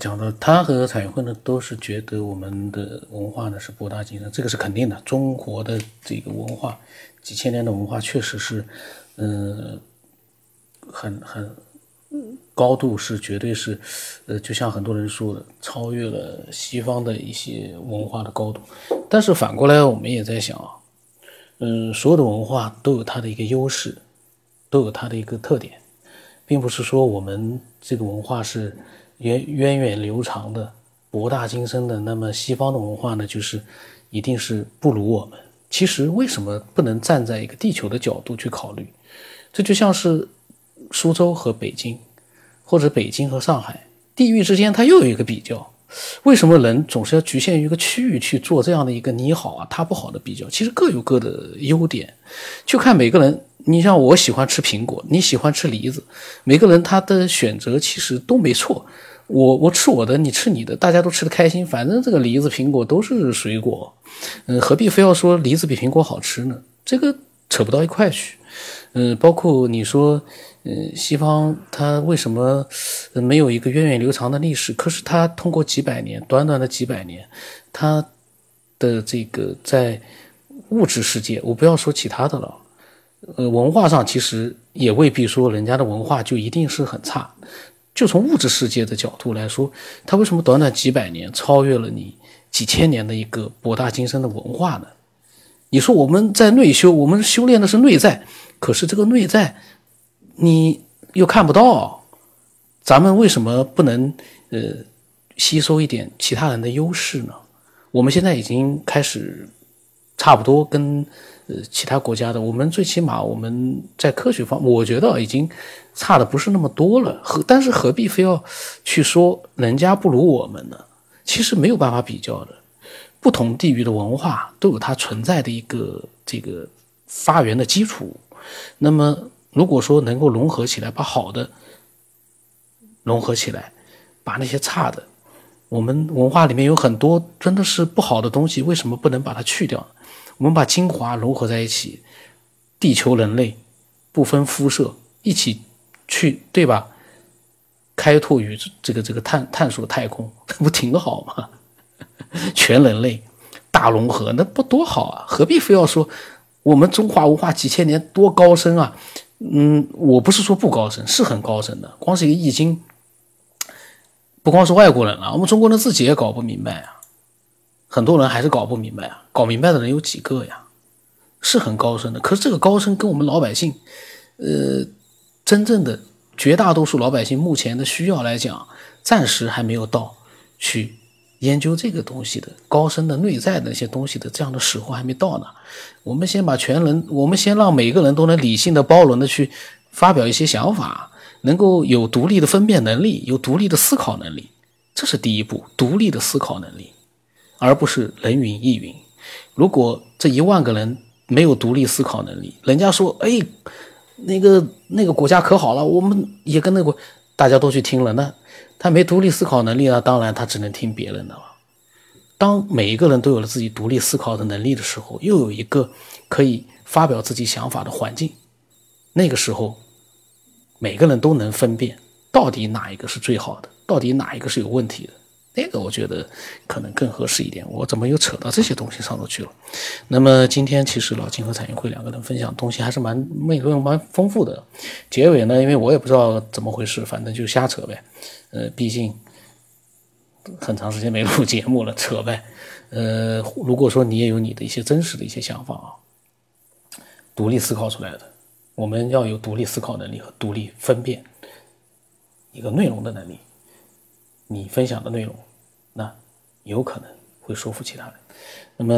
讲的他和彩云会呢，都是觉得我们的文化呢是博大精深，这个是肯定的。中国的这个文化，几千年的文化确实是，嗯，很很高度是绝对是，呃，就像很多人说的，超越了西方的一些文化的高度。但是反过来，我们也在想啊，嗯，所有的文化都有它的一个优势，都有它的一个特点，并不是说我们这个文化是。源源远流长的、博大精深的，那么西方的文化呢，就是一定是不如我们。其实为什么不能站在一个地球的角度去考虑？这就像是苏州和北京，或者北京和上海，地域之间它又有一个比较。为什么人总是要局限于一个区域去做这样的一个你好啊他不好的比较？其实各有各的优点，就看每个人。你像我喜欢吃苹果，你喜欢吃梨子，每个人他的选择其实都没错。我我吃我的，你吃你的，大家都吃得开心。反正这个梨子、苹果都是水果，嗯，何必非要说梨子比苹果好吃呢？这个扯不到一块去。嗯，包括你说，嗯，西方它为什么没有一个源远流长的历史？可是它通过几百年，短短的几百年，它的这个在物质世界，我不要说其他的了，呃，文化上其实也未必说人家的文化就一定是很差。就从物质世界的角度来说，它为什么短短几百年超越了你几千年的一个博大精深的文化呢？你说我们在内修，我们修炼的是内在，可是这个内在你又看不到，咱们为什么不能呃吸收一点其他人的优势呢？我们现在已经开始差不多跟。呃，其他国家的，我们最起码我们在科学方，我觉得已经差的不是那么多了。何但是何必非要去说人家不如我们呢？其实没有办法比较的，不同地域的文化都有它存在的一个这个发源的基础。那么如果说能够融合起来，把好的融合起来，把那些差的，我们文化里面有很多真的是不好的东西，为什么不能把它去掉？我们把精华融合在一起，地球人类不分肤色一起去，对吧？开拓宇这个这个探探索太空，那 不挺好吗？全人类大融合，那不多好啊！何必非要说我们中华文化几千年多高深啊？嗯，我不是说不高深，是很高深的。光是一个易经，不光是外国人了，我们中国人自己也搞不明白啊。很多人还是搞不明白啊，搞明白的人有几个呀？是很高深的，可是这个高深跟我们老百姓，呃，真正的绝大多数老百姓目前的需要来讲，暂时还没有到去研究这个东西的高深的内在的那些东西的这样的时候还没到呢。我们先把全人，我们先让每个人都能理性的、包容的去发表一些想法，能够有独立的分辨能力，有独立的思考能力，这是第一步，独立的思考能力。而不是人云亦云。如果这一万个人没有独立思考能力，人家说：“哎，那个那个国家可好了，我们也跟那个大家都去听了。”那他没独立思考能力呢，当然他只能听别人的了。当每一个人都有了自己独立思考的能力的时候，又有一个可以发表自己想法的环境，那个时候每个人都能分辨到底哪一个是最好的，到底哪一个是有问题的。那个我觉得可能更合适一点。我怎么又扯到这些东西上头去了？那么今天其实老金和彩云会两个人分享东西还是蛮内容蛮丰富的。结尾呢，因为我也不知道怎么回事，反正就瞎扯呗。呃，毕竟很长时间没录节目了，扯呗。呃，如果说你也有你的一些真实的一些想法啊，独立思考出来的，我们要有独立思考能力和独立分辨一个内容的能力。你分享的内容，那有可能会说服其他人。那么。